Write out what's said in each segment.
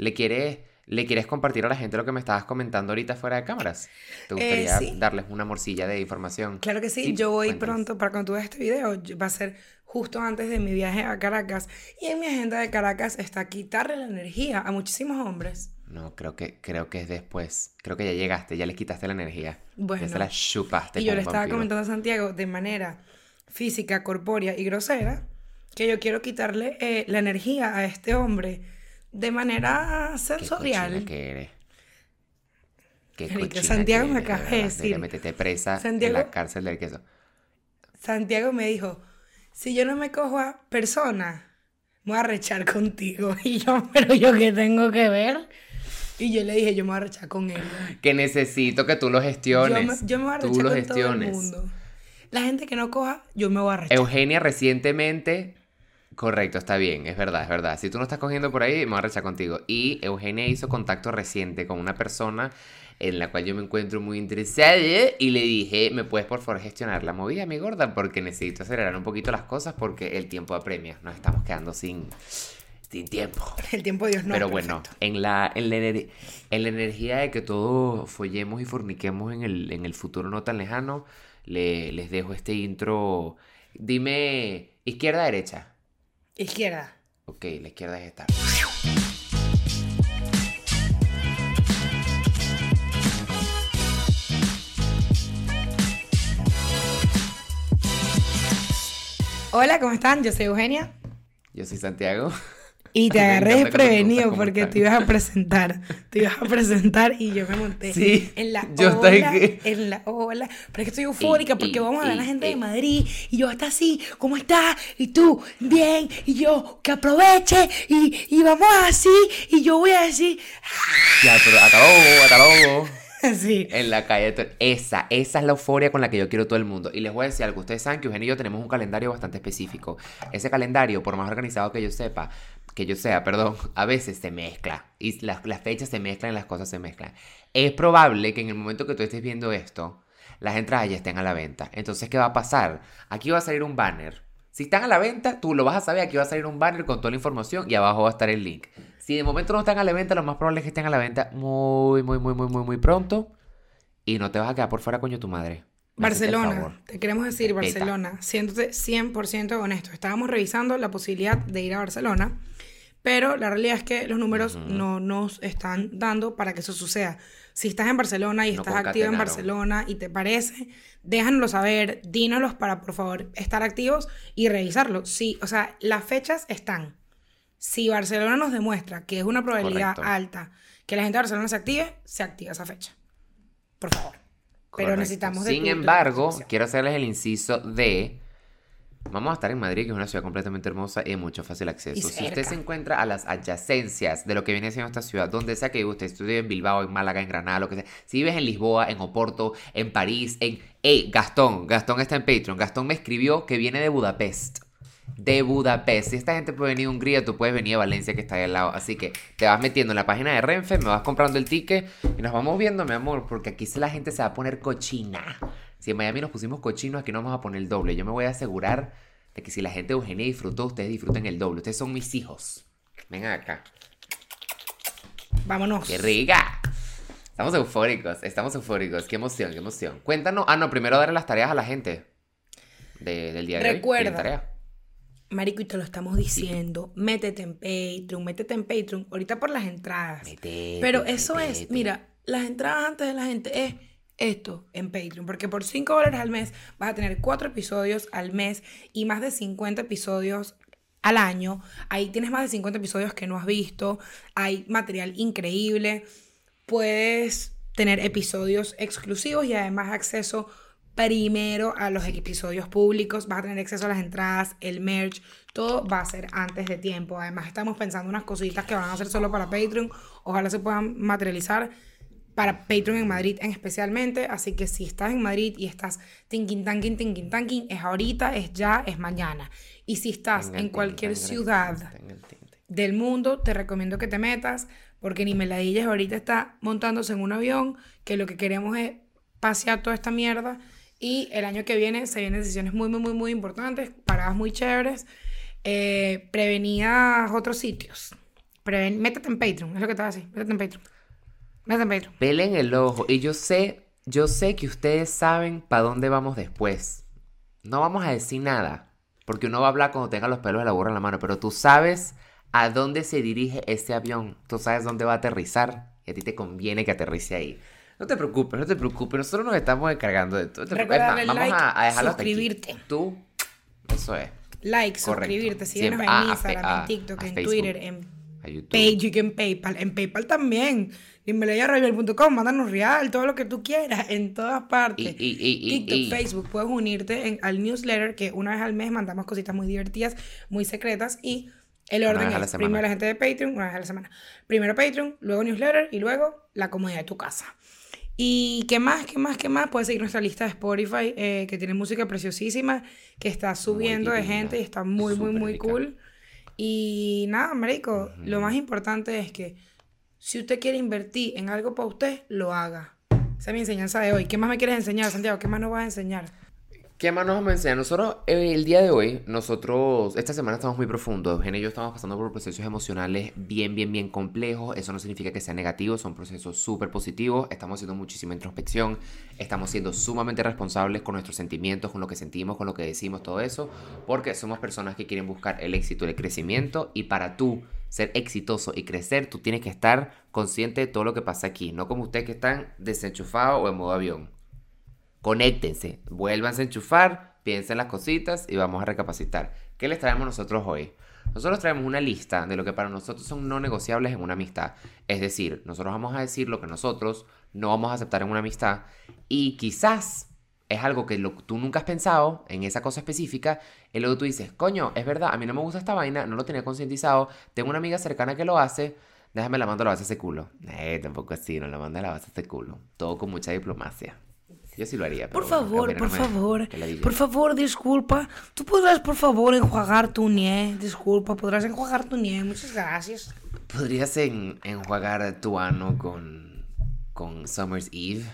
¿Le quieres, ¿Le quieres compartir a la gente lo que me estabas comentando ahorita fuera de cámaras? ¿Te gustaría sí. darles una morcilla de información? Claro que sí, yo voy pronto, para cuando tú veas este video, va a ser justo antes de mi viaje a Caracas. Y en mi agenda de Caracas está quitarle la energía a muchísimos hombres. No, creo que, creo que es después. Creo que ya llegaste, ya le quitaste la energía. Bueno. Ya se la chupaste. Y yo le estaba vampiro. comentando a Santiago de manera física, corpórea y grosera que yo quiero quitarle eh, la energía a este hombre de manera Qué sensorial. cochina que eres. Qué Santiago que me acaba de decir. Presa Santiago- en la cárcel del queso. Santiago me dijo, si yo no me cojo a persona, me voy a rechar contigo. Y yo, pero yo qué tengo que ver. Y yo le dije, yo me voy a rechar con él. Que necesito que tú lo Yo gestiones. me, yo me voy a tú rechar lo con todo el mundo. La gente que no coja, yo me voy a rechar. Eugenia recientemente. Correcto, está bien, es verdad, es verdad. Si tú no estás cogiendo por ahí, me voy a rechar contigo. Y Eugenia hizo contacto reciente con una persona en la cual yo me encuentro muy interesada y le dije, ¿me puedes por favor gestionar la movida, mi gorda? Porque necesito acelerar un poquito las cosas porque el tiempo apremia. Nos estamos quedando sin, sin tiempo. El tiempo de Dios no Pero bueno, perfecto. en la, en, la, en la energía de que todos follemos y forniquemos en el, en el futuro no tan lejano, le- les dejo este intro. Dime, izquierda, derecha. Izquierda. Ok, la izquierda es esta. Hola, ¿cómo están? Yo soy Eugenia. Yo soy Santiago. Y te agarré desprevenido porque te ibas a presentar. Te ibas a presentar y yo me monté Sí, en la yo ola. estoy En la ola. Pero es que estoy eufórica porque vamos a ver a la gente de. Madrid. Y yo, está así, ¿cómo estás? Y tú, bien. Y yo, que aproveche. Y, y vamos así. Y yo voy a decir, Ya, pero hasta luego, así. En la calle. Esa, esa es la euforia con la que yo quiero todo el mundo. Y les voy a decir algo. Ustedes saben que Eugenio y yo tenemos un calendario bastante específico. Ese calendario, por más organizado que yo sepa, que yo sea, perdón, a veces se mezcla. Y las, las fechas se mezclan las cosas se mezclan. Es probable que en el momento que tú estés viendo esto, las entradas ya estén a la venta. Entonces, ¿qué va a pasar? Aquí va a salir un banner. Si están a la venta, tú lo vas a saber. Aquí va a salir un banner con toda la información y abajo va a estar el link. Si de momento no están a la venta, lo más probable es que estén a la venta muy, muy, muy, muy, muy, muy pronto. Y no te vas a quedar por fuera, coño, tu madre. Me Barcelona, te queremos decir. Barcelona, siéndote 100% honesto. Estábamos revisando la posibilidad de ir a Barcelona, pero la realidad es que los números no nos están dando para que eso suceda. Si estás en Barcelona y No estás activo en. Barcelona y te parece, déjanoslo saber, dínoslos para por favor estar activos y revisarlo. Sí, o sea, las fechas están. Si Barcelona nos demuestra que es una probabilidad Correcto. alta que la gente de Barcelona se active, se activa esa fecha. Por favor. Pero necesitamos de Sin embargo, quiero hacerles el inciso de. Vamos a estar en Madrid, que es una ciudad completamente hermosa y mucho fácil acceso. Si usted se encuentra a las adyacencias de lo que viene siendo esta ciudad, donde sea que usted, estudie en Bilbao, en Málaga, en Granada, lo que sea. Si vives en Lisboa, en Oporto, en París, en. ¡Ey! Gastón, Gastón está en Patreon. Gastón me escribió que viene de Budapest. De Budapest. Si esta gente puede venir de Hungría, tú puedes venir a Valencia, que está ahí al lado. Así que te vas metiendo en la página de Renfe, me vas comprando el ticket y nos vamos viendo, mi amor, porque aquí la gente se va a poner cochina. Si en Miami nos pusimos cochinos, aquí nos vamos a poner el doble. Yo me voy a asegurar de que si la gente de Eugenia disfrutó, ustedes disfruten el doble. Ustedes son mis hijos. Vengan acá. Vámonos. ¡Qué rica! Estamos eufóricos, estamos eufóricos. Qué emoción, qué emoción. Cuéntanos. Ah, no, primero darle las tareas a la gente de- del día de hoy. Recuerda. Marico, y te lo estamos diciendo. Métete en Patreon, métete en Patreon. Ahorita por las entradas. Métete, Pero eso es, mira, las entradas antes de la gente es esto en Patreon. Porque por 5 dólares al mes vas a tener 4 episodios al mes y más de 50 episodios al año. Ahí tienes más de 50 episodios que no has visto. Hay material increíble. Puedes tener episodios exclusivos y además acceso primero a los episodios públicos, vas a tener acceso a las entradas, el merch, todo va a ser antes de tiempo. Además estamos pensando unas cositas que van a ser solo para Patreon, ojalá se puedan materializar para Patreon en Madrid en especialmente, así que si estás en Madrid y estás thinking tanking thinking tanking, es ahorita, es ya, es mañana. Y si estás Tenga, en cualquier tenga, ciudad tenga. del mundo, te recomiendo que te metas, porque ni Meladillas ahorita está montándose en un avión, que lo que queremos es pasear toda esta mierda. Y el año que viene se vienen decisiones muy, muy, muy, muy importantes, paradas muy chéveres, eh, otros sitios. Preven- métete en Patreon, es lo que te va a decir. Métete en Patreon. Métete en Patreon. Pelen el ojo. Y yo sé, yo sé que ustedes saben para dónde vamos después. No vamos a decir nada. Porque uno va a hablar cuando tenga los pelos de la burra en la mano. Pero tú sabes a dónde se dirige ese avión. Tú sabes dónde va a aterrizar. Y a ti te conviene que aterrice ahí. No te preocupes, no te preocupes. Nosotros nos estamos encargando de todo. Recuerda darle vamos like, a, a dejarlo hasta aquí. suscribirte. Tú, eso es. Like, Correcto. suscribirte, síguenos en ah, Instagram, a- en TikTok, a en Facebook. Twitter, en. Page en PayPal. En PayPal también. Dímelo mándanos real, todo lo que tú quieras, en todas partes. Y- y- y- TikTok, Facebook, puedes unirte en- al newsletter que una vez al mes mandamos cositas muy divertidas, muy secretas y el orden la es semana. primero la gente de Patreon, una vez a la semana. Primero Patreon, luego newsletter y luego la comodidad de tu casa. ¿Y qué más? ¿Qué más? ¿Qué más? Puedes seguir nuestra lista de Spotify que que tiene música preciosísima, que está subiendo de gente y está muy, muy, muy rica. cool. Y nada, marico, lo más importante es que si usted quiere invertir en algo para usted, lo haga. Esa es mi enseñanza de hoy. ¿Qué más me quieres enseñar, Santiago? ¿Qué más nos vas a enseñar? ¿Qué más nos vamos a enseñar? Nosotros, eh, el día de hoy, nosotros, esta semana estamos muy profundos. Eugenia y yo estamos pasando por procesos emocionales bien, bien, bien complejos. Eso no significa que sean negativos, son procesos súper positivos. Estamos haciendo muchísima introspección. Estamos siendo sumamente responsables con nuestros sentimientos, con lo que sentimos, con lo que decimos, todo eso. Porque somos personas que quieren buscar el éxito el crecimiento. Y para tú ser exitoso y crecer, tú tienes que estar consciente de todo lo que pasa aquí. No como ustedes que están desenchufados o en modo avión. Conéctense, vuélvanse a enchufar, piensen las cositas y vamos a recapacitar. ¿Qué les traemos nosotros hoy? Nosotros traemos una lista de lo que para nosotros son no negociables en una amistad. Es decir, nosotros vamos a decir lo que nosotros no vamos a aceptar en una amistad y quizás es algo que lo- tú nunca has pensado en esa cosa específica y luego tú dices, coño, es verdad, a mí no me gusta esta vaina, no lo tenía concientizado, tengo una amiga cercana que lo hace, déjame la mando a la base de ese culo. Eh, tampoco así, no la manda a la base de ese culo. Todo con mucha diplomacia. Yo sí lo haría. Por pero bueno, favor, por favor, la por favor, disculpa. ¿Tú podrás, por favor, enjuagar tu nie? Disculpa, podrás enjuagar tu nie. Muchas gracias. ¿Podrías en- enjuagar tu ano con, con Summer's Eve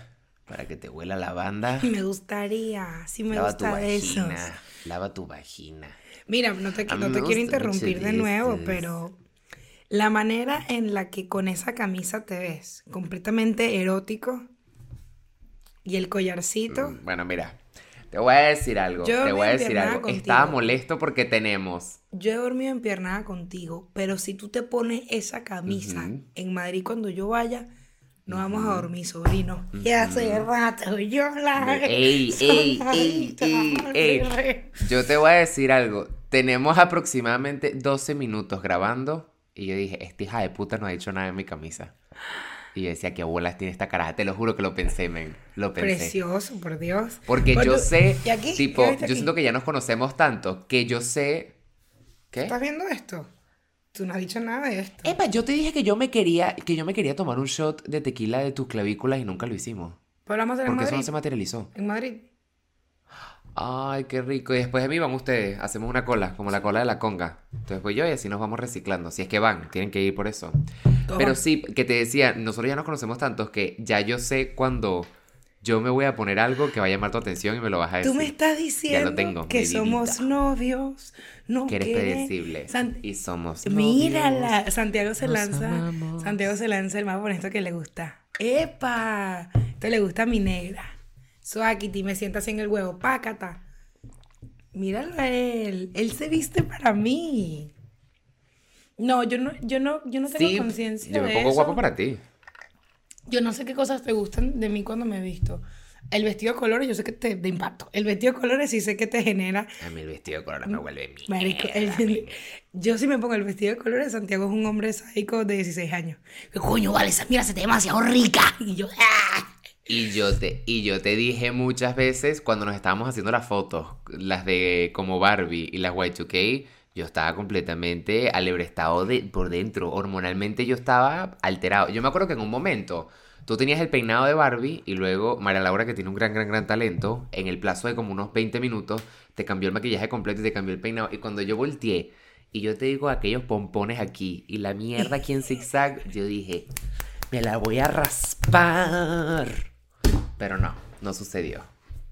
para que te huela a lavanda? Me gustaría, sí me Lava tu gusta esos. vagina. Lava tu vagina. Mira, no te, no te quiero interrumpir de nuevo, pero la manera en la que con esa camisa te ves, completamente erótico, y el collarcito, Mm, Bueno, mira. Te voy a decir algo. Yo te voy a decir algo. contigo. Estaba molesto porque tenemos. yo he dormido en piernada contigo, pero si tú te pones esa camisa en Madrid cuando yo vaya, no vamos a dormir, sobrino. Y hace rato yo la... Ey, ey, ey, ey, ey. Yo te voy a decir algo. Tenemos aproximadamente 12 minutos grabando. Y yo dije, esta hija de puta no ha dicho nada en mi camisa. Y yo decía, qué bolas tiene esta cara. Te lo juro que lo pensé, men. Lo pensé. Precioso, por Dios. Porque Pues yo sé, ¿y aquí? tipo, ¿Qué yo aquí? siento que ya nos conocemos tanto que yo sé. ¿Qué? ¿Estás viendo esto? Tú no has dicho nada de esto. Epa, yo te dije que yo me quería, que yo me quería tomar un shot de tequila de tus clavículas y nunca lo hicimos. Pero vamos a hacer en Porque eso no Madrid. se materializó. En Madrid. Ay, qué rico. Y después de mí van ustedes. Hacemos una cola, como la cola de la conga. Entonces voy yo y así nos vamos reciclando. Si es que van, tienen que ir por eso. Toma. Pero sí, que te decía, nosotros ya nos conocemos tantos que ya yo sé cuando yo me voy a poner algo que va a llamar tu atención y me lo vas a decir. Tú me estás diciendo tengo, que somos novios. No Que eres predecible. San- Y somos Mírala. novios. Santiago se nos lanza. amamos. Santiago se lanza el más bonito que le gusta. ¡Epa! Esto le gusta a mi negra. Suakiti me sienta así en el huevo. Pácata. Míralo a él. Él se viste para mí. No, yo no, yo no, yo no tengo Sí, conciencia yo me de pongo eso. guapo para ti. Yo no sé qué cosas te gustan de mí cuando me he visto. El vestido de colores, yo sé que te de impacto. El vestido de colores sí sé que te genera. A mí el vestido de color me vuelve mierda. Marico, el- yo si me pongo el vestido de colores, Santiago es un hombre sádico de 16 años. ¿Qué coño vale? Esa mira se te ve demasiado rica. Y yo, ¡ah! Y yo te, y yo te dije muchas veces cuando nos estábamos haciendo las fotos, las de como Barbie y las Y2K, yo estaba completamente alebrestado de, por dentro. Hormonalmente yo estaba alterado. Yo me acuerdo que en un momento tú tenías el peinado de Barbie y luego María Laura, que tiene un gran, gran, gran talento, en el plazo de como unos 20 minutos, te cambió el maquillaje completo y te cambió el peinado. Y cuando yo volteé y yo te digo aquellos pompones aquí y la mierda aquí en zigzag, yo dije, me la voy a raspar. Pero no, no sucedió.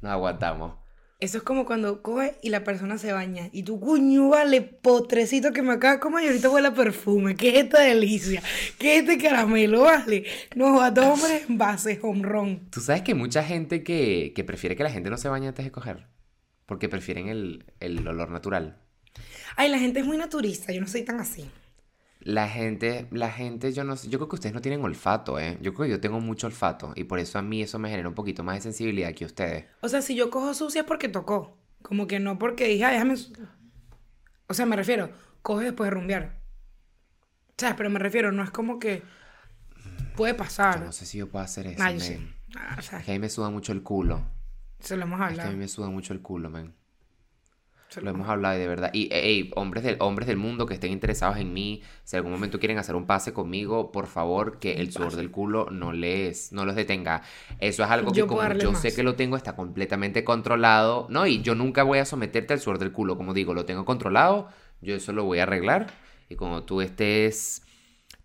Nos aguantamos. Eso es como cuando coge y la persona se baña. Y tú, cuño, vale, potrecito que me acaba de comer y ahorita huele a perfume. ¿Qué es esta delicia? ¿Qué es este caramelo, vale? No, a dos hombres en base, home run. Tú sabes que hay mucha gente que, que prefiere que la gente no se bañe antes de coger. Porque prefieren el, el olor natural. Ay, la gente es muy naturista, yo no soy tan así. La gente, la gente, yo no sé, yo creo que ustedes no tienen olfato, ¿eh? Yo creo que yo tengo mucho olfato y por eso a mí eso me genera un poquito más de sensibilidad que ustedes. O sea, si yo cojo sucia es porque tocó. Como que no porque dije, "Ay, déjame. su-". O sea, me refiero, coge después de rumbear. ¿Sabes? Pero me refiero, no es como que puede Yo pasar. no sé si yo puedo hacer eso, Ah, yo sí. Ah, o sea, Es que a mí me suda mucho el culo. se lo hemos Es que a hablado. mí me suda mucho el culo, man. Lo hemos hablado y de verdad. Y, ey, hombres del, hombres del mundo que estén interesados en mí, si algún momento quieren hacer un pase conmigo, por favor, que el sudor del culo no les, no los detenga. Eso es algo que Yo como yo más. sé que lo tengo, está completamente controlado. No, y yo nunca voy a someterte al sudor del culo. Como digo, lo tengo controlado, yo eso lo voy a arreglar. Y cuando tú estés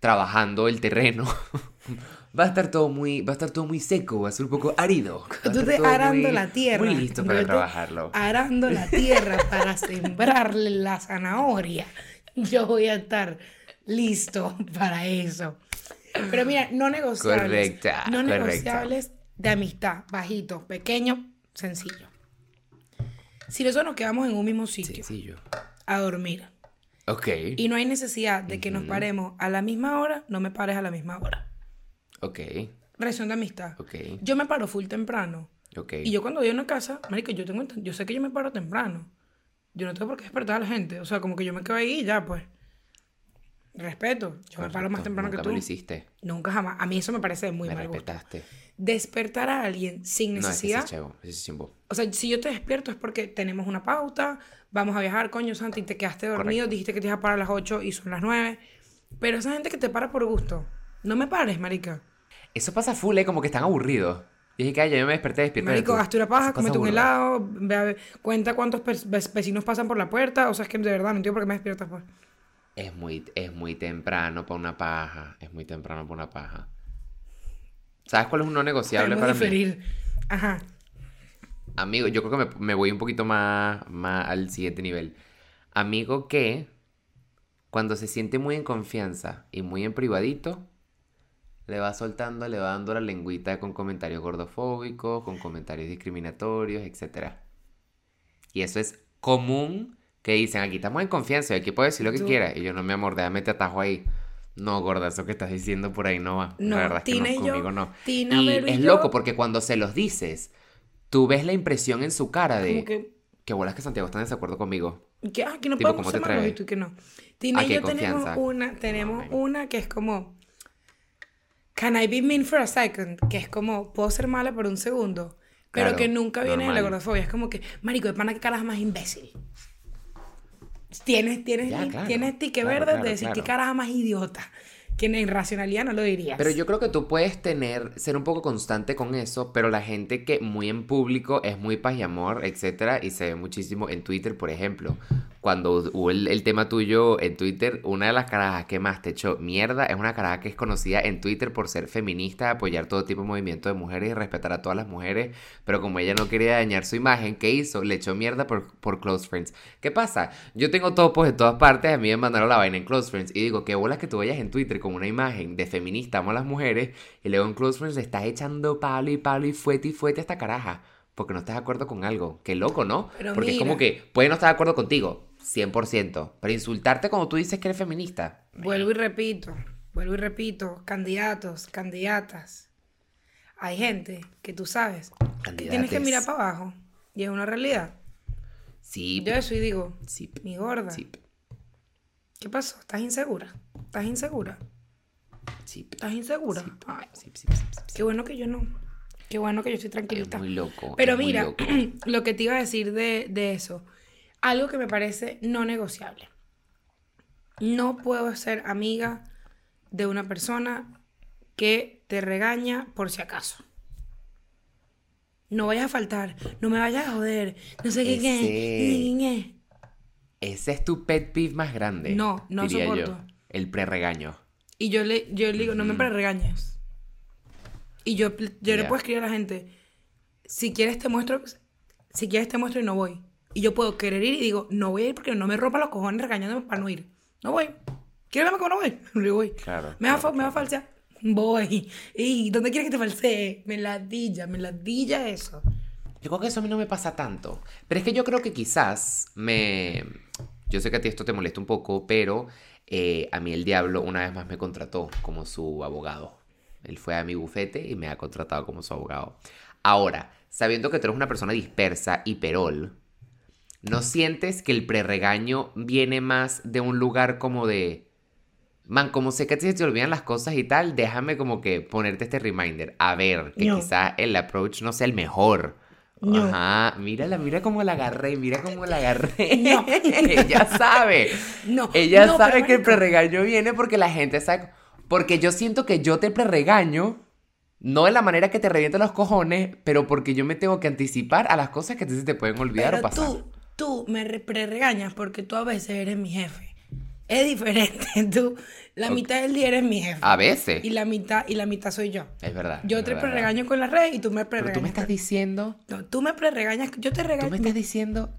trabajando el terreno, va a estar todo muy, va a estar todo muy seco, va a ser un poco árido. todo arando muy- la tierra. Muy listo para trabajarlo. Arando la tierra para sembrarle la zanahoria. Yo voy a estar listo para eso. Pero mira, no negociables. Correcta, No correcta. negociables de amistad. Bajito, pequeño, sencillo. Si nosotros nos quedamos en un mismo sitio Sencillo. a dormir Ok. y no hay necesidad de que nos paremos a la misma hora, no me pares a la misma hora. Ok. Relación de amistad. Ok. Yo me paro full temprano. Ok. Y yo cuando voy a una casa, marico, yo tengo, yo sé que yo me paro temprano. Yo no tengo por qué despertar a la gente. O sea, como que yo me quedo ahí y ya, pues. Respeto. Yo me paro más temprano nunca que tú. me lo hiciste. Nunca jamás. A mí eso me parece muy me mal gusto. respetaste. Despertar a alguien sin No, es necesidad. sí, chavo. Ese chimbo. o sea, si yo te despierto es porque tenemos una pauta, vamos a viajar, coño, Santi, te quedaste dormido, Correcto. dijiste que te ibas a parar a las 8 y son las 9. Pero esa gente que te para por gusto, no me pares, marica. Eso pasa full, ¿eh? Como que están aburridos. Y dije que ay, ya yo me desperté despierto. Marico, hazte una paja, comete un helado. ve a ver- cuenta cuántos vecinos pasan por la puerta. O sea, es que de verdad no entiendo por qué me despiertas, pues. Es muy, es muy temprano para una paja. Es muy temprano para una paja. ¿Sabes cuál es un no negociable Podemos para mí? diferir. Ajá. Amigo, yo creo que me, me voy un poquito más, más al siguiente nivel. Amigo que cuando se siente muy en confianza y muy en privadito, le va soltando, le va dando la lengüita con comentarios gordofóbicos, con comentarios discriminatorios, etc. Y eso es común que dicen, aquí estamos en confianza y aquí puedes decir lo que Tú- quieras. Y yo, no, mi amor, déjame te atajo ahí. No, gorda, eso que estás diciendo por ahí no va. No, la verdad es que Tina no, y yo- conmigo no. Tina, y Vero y es yo- loco porque cuando se los dices, tú ves la impresión en su cara de que, que bolas que Santiago está en desacuerdo conmigo. que, ah, que no Tipo, podemos ¿cómo te ser malos y tú que no. Tina Ah, y yo tenemos una, tenemos una que es como. Can I be mean for a second? Que es como, puedo ser mala por un segundo. Pero Claro, que nunca viene de la normal. gordofobia. Es como que, marico, de pana que caras más imbécil. Tienes, tienes, Ya, claro. tienes tique Claro, verde de decir qué claro. caraja más idiota. Que en racionalidad no lo dirías. Pero yo creo que tú puedes tener, ser un poco constante con eso, pero la gente que muy en público es muy paz y amor, etcétera, y se ve muchísimo en Twitter, por ejemplo. Cuando hubo el, el tema tuyo en Twitter, una de las carajas que más te echó mierda es una caraja que es conocida en Twitter por ser feminista, apoyar todo tipo de movimiento de mujeres y respetar a todas las mujeres, pero como ella no quería dañar su imagen, ¿qué hizo? Le echó mierda por, por Close Friends. ¿Qué pasa? Yo tengo topos de todas partes, a mí me mandaron la vaina en Close Friends y digo, qué bolas que tú vayas en Twitter con una imagen de feminista, amo a las mujeres, y luego en Close Friends le estás echando palo y palo y fuete y fuete a esta caraja. Porque no estás de acuerdo con algo. Qué loco, ¿no? Pero Porque es como que puede no estar de acuerdo contigo, 100%. Pero insultarte cuando tú dices que eres feminista. Vuelvo y repito, vuelvo y repito, candidatos, candidatas. Hay gente que tú sabes que tienes que mirar para abajo. Y es una realidad. Sí, Yo eso y digo, sí, mi gorda, sí, ¿qué pasó? ¿Estás insegura? ¿Estás insegura? Sí, ¿Estás insegura? Sí, sí, sí, qué bueno que yo no. Qué bueno que yo estoy Es tranquilita. muy loco. Pero es mira, loco. lo que te iba a decir de, de eso, algo que me parece no negociable. No puedo ser amiga de una persona que te regaña por si acaso. No vayas a faltar, no me vayas a joder, no sé qué, qué, Ese- es tu pet peeve más grande. No, no diría yo. soporto. El pre-regaño. Y yo le, yo le digo, no me regañes. Y yo, yo le Ya. puedo escribir a la gente, si quieres te muestro si quieres te muestro y no voy. Y yo puedo querer ir y digo, no voy a ir porque no me rompa los cojones regañándome para no ir. No voy. ¿Quieres verme como no voy? No voy. Claro, Me va, claro, me va a falsear. Voy. ¿Y dónde quieres que te falsee? Me ladilla, me ladilla eso. Yo creo que eso a mí no me pasa tanto. Pero es que yo creo que quizás me... Yo sé que a ti esto te molesta un poco, pero eh, a mí el diablo una vez más me contrató como su abogado. Él fue a mi bufete y me ha contratado como su abogado. Ahora, sabiendo que tú eres una persona dispersa y perol, ¿no sientes que el preregaño viene más de un lugar como de... Man, como sé que se te olvidan las cosas y tal, déjame como que ponerte este reminder. A ver, que No. quizá el approach no sea el mejor. No. Ajá, mírala, mira cómo la agarré, mira cómo la agarré. No. Ella sabe. No, Ella no, sabe que el preregaño viene porque la gente sabe. Porque yo siento que yo te preregaño, no de la manera que te reviento los cojones, pero porque yo me tengo que anticipar a las cosas que se te pueden olvidar o pasar. tú, tú me re- regañas porque tú a veces eres mi jefe. Es diferente. Tú, la mitad del día eres mi jefe. A veces. Y la mitad, y la mitad soy yo. Es verdad. Yo es te preregaño con las redes y tú me verdad. Pero preregañas. tú me estás diciendo. No, tú me preregañas, yo te Tú regaño. me estás diciendo.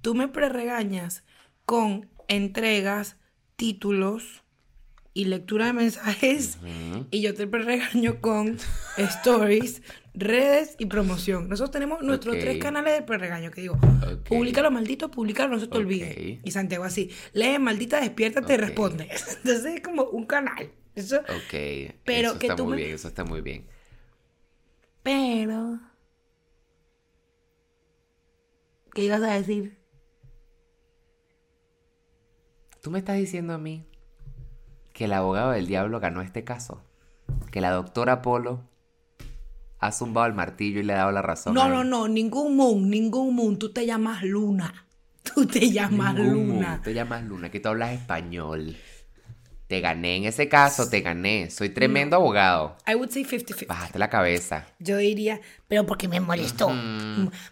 Tú me preregañas con entregas, títulos y lectura de mensajes. Y yo te preregaño con stories, redes y promoción. Nosotros tenemos nuestros tres canales de preregaño que digo, Ok. públicalo maldito, públicalo, no se te olvide. Y Santiago así, lee maldita, despiértate y responde. Entonces es como un canal. Eso, Ok. Pero eso que está tú muy me- bien, eso está muy bien. pero... ¿Qué ibas a decir? Tú me estás diciendo a mí que el abogado del diablo ganó este caso. Que la doctora Polo ha zumbado el martillo y le ha dado la razón. No, a no, no, ningún moon, ningún moon. Tú te llamas Luna. Tú te llamas Ningún Luna. mundo. Te llamas Luna, que tú hablas español. Te gané en ese caso, te gané. Soy tremendo abogado. I would say 50-50. Bajaste la cabeza. Yo diría, Pero porque me molestó.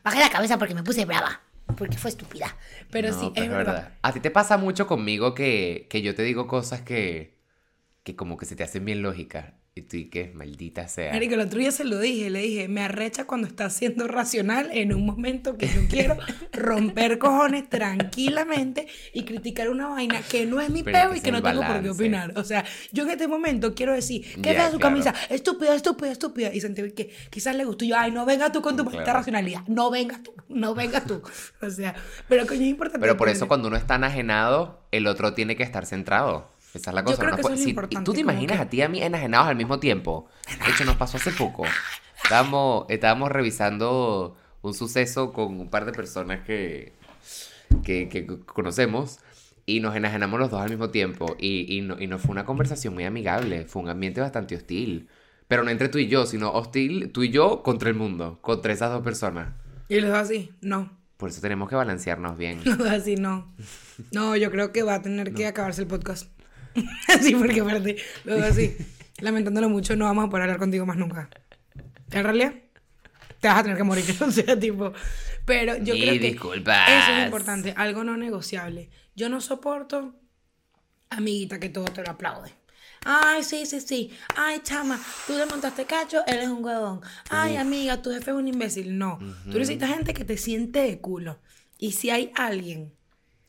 Bajé la cabeza porque me puse brava. Porque fue estúpida. pero No, sí, pero es verdad. A ti te pasa mucho conmigo que, que yo te digo cosas que, que como que se te hacen bien lógicas. Y tú y que maldita sea. Marico, el otro día se lo dije, le dije, me arrecha cuando estás siendo racional en un momento que yo quiero romper cojones tranquilamente y criticar una vaina que no es mi Pero peo y que no el tengo por qué balance. opinar. O sea, yo en este momento quiero decir, ¿qué fea su claro. camisa? Estúpida, estúpida, estúpida. Y sentí que quizás le gustó. Y yo, ay, no vengas tú con tu maldita Claro. racionalidad. No vengas tú, no vengas tú. O sea, pero coño, es importante. Pero por eso cuando uno está enajenado, el otro tiene que estar centrado. Esa es la Yo cosa. creo no que eso es si- importante, ¿Tú te imaginas que- a ti y a mí enajenados al mismo tiempo? De hecho, nos pasó hace poco. Estábamos, estábamos revisando un suceso con un par de personas que, que, que conocemos y nos enajenamos los dos al mismo tiempo. Y, y, no, y no fue una conversación muy amigable, fue un ambiente bastante hostil. Pero no entre tú y yo, sino hostil tú y yo contra el mundo, contra esas dos personas. Y los dos así, no. Por eso tenemos que balancearnos bien. Los dos así, no. No, yo creo que va a tener que acabarse el podcast. Así, porque aparte, dos así, lamentándolo mucho, no vamos a poder hablar contigo más nunca. En realidad, te vas a tener que morir, o sea, tipo. Pero yo creo que disculpas. eso es importante, algo no negociable. Yo no soporto, amiguita, que todo te lo aplaude. Ay, sí, sí, sí. Ay, chama, tú le montaste cacho, él es un huevón. Ay, amiga, tu jefe es un imbécil. No. Tú necesitas gente que te siente de culo. Y si hay alguien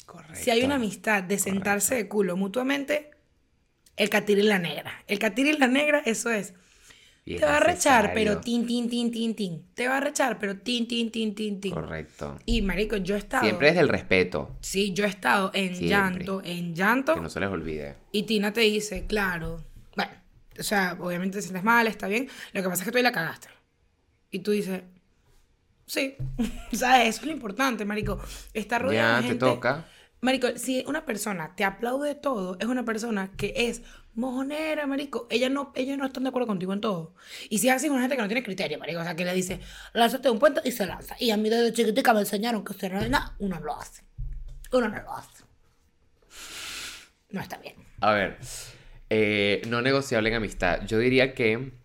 Correcto. si hay una amistad de sentarse de culo mutuamente, el catir y la negra. El catir y la negra, eso es. Es te va a rechar, pero tin, tin, tin, tin, tin. Te va a rechar, pero tin, tin, tin, tin, tin. Correcto. Y marico, yo he estado. Siempre desde el respeto, Sí, yo he estado en Siempre. llanto, en llanto. que no se les olvide. Y Tina te dice, claro. Bueno, o sea, obviamente te sientes mal, está bien. Lo que pasa es que tú ahí la cagaste. Y tú dices, sí. o sea, eso es lo importante, marico. Estar rodeado Ya, de te gente. toca. Marico, si una persona te aplaude todo, es una persona que es mojonera, marico. Ella no, ellos no están de acuerdo contigo en todo. Y si es así, una gente que no tiene criterio, marico. O sea, que le dice, lánzate un puente y se lanza. Y a mí desde chiquitica me enseñaron que usted no nada, uno lo hace. Uno no lo hace. No está bien. A ver, eh, no negociable en amistad. Yo diría que